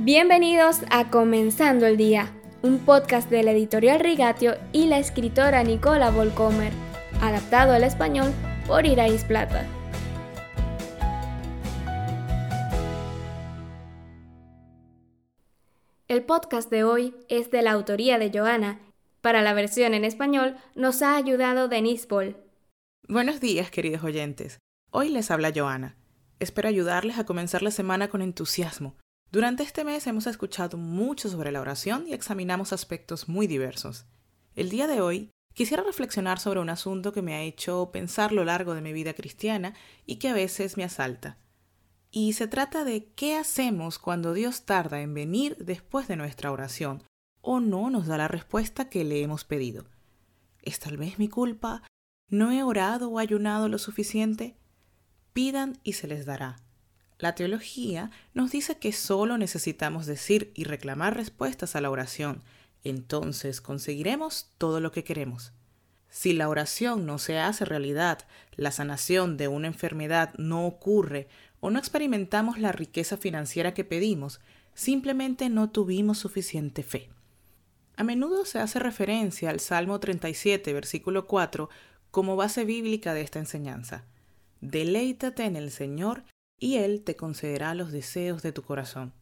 Bienvenidos a Comenzando el Día, un podcast de la editorial Rigatio y la escritora Nicola Volcomer, adaptado al español por Irais Plata. El podcast de hoy es de la autoría de Joana. Para la versión en español nos ha ayudado Denise Paul. Buenos días, queridos oyentes. Hoy les habla Joana. Espero ayudarles a comenzar la semana con entusiasmo durante este mes hemos escuchado mucho sobre la oración y examinamos aspectos muy diversos. El día de hoy quisiera reflexionar sobre un asunto que me ha hecho pensar lo largo de mi vida cristiana y que a veces me asalta. Y se trata de qué hacemos cuando Dios tarda en venir después de nuestra oración o no nos da la respuesta que le hemos pedido. ¿Es tal vez mi culpa? ¿No he orado o ayunado lo suficiente? Pidan y se les dará. La teología nos dice que solo necesitamos decir y reclamar respuestas a la oración, entonces conseguiremos todo lo que queremos. Si la oración no se hace realidad, la sanación de una enfermedad no ocurre o no experimentamos la riqueza financiera que pedimos, simplemente no tuvimos suficiente fe. A menudo se hace referencia al Salmo 37, versículo 4, como base bíblica de esta enseñanza. Deleítate en el Señor y Él te concederá los deseos de tu corazón.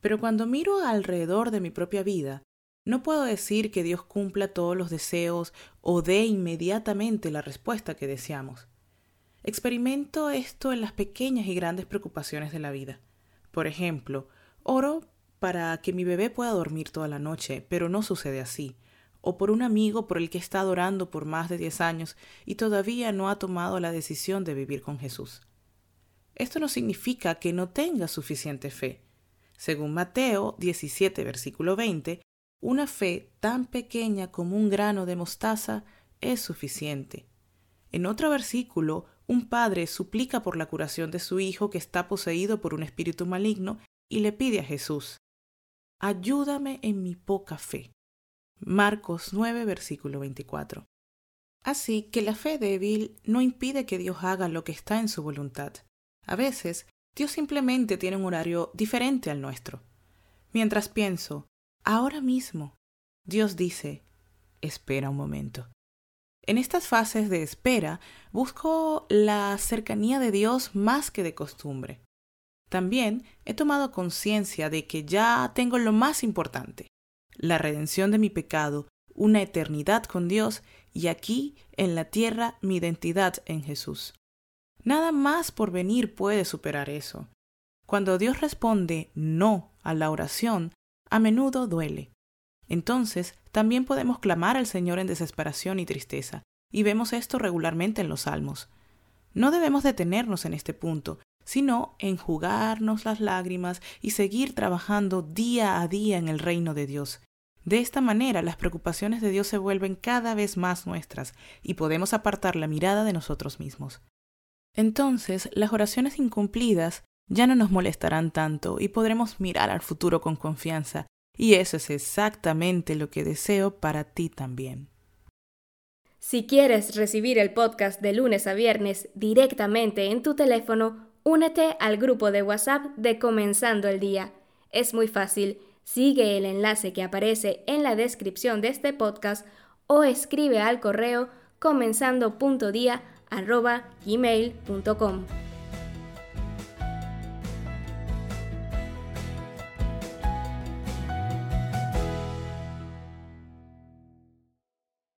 Pero cuando miro alrededor de mi propia vida, no puedo decir que Dios cumpla todos los deseos o dé inmediatamente la respuesta que deseamos. Experimento esto en las pequeñas y grandes preocupaciones de la vida. Por ejemplo, oro para que mi bebé pueda dormir toda la noche, pero no sucede así. O por un amigo por el que está adorando por más de diez años y todavía no ha tomado la decisión de vivir con Jesús. Esto no significa que no tenga suficiente fe. Según Mateo 17, versículo 20, una fe tan pequeña como un grano de mostaza es suficiente. En otro versículo, un padre suplica por la curación de su hijo que está poseído por un espíritu maligno y le pide a Jesús, Ayúdame en mi poca fe. Marcos 9, versículo 24. Así que la fe débil no impide que Dios haga lo que está en su voluntad. A veces, Dios simplemente tiene un horario diferente al nuestro. Mientras pienso, ahora mismo, Dios dice, espera un momento. En estas fases de espera busco la cercanía de Dios más que de costumbre. También he tomado conciencia de que ya tengo lo más importante, la redención de mi pecado, una eternidad con Dios y aquí en la tierra mi identidad en Jesús. Nada más por venir puede superar eso. Cuando Dios responde no a la oración, a menudo duele. Entonces, también podemos clamar al Señor en desesperación y tristeza, y vemos esto regularmente en los salmos. No debemos detenernos en este punto, sino enjugarnos las lágrimas y seguir trabajando día a día en el reino de Dios. De esta manera las preocupaciones de Dios se vuelven cada vez más nuestras y podemos apartar la mirada de nosotros mismos. Entonces, las oraciones incumplidas ya no nos molestarán tanto y podremos mirar al futuro con confianza, y eso es exactamente lo que deseo para ti también. Si quieres recibir el podcast de lunes a viernes directamente en tu teléfono, únete al grupo de WhatsApp de Comenzando el Día. Es muy fácil, sigue el enlace que aparece en la descripción de este podcast o escribe al correo comenzando.dia arroba gmail.com.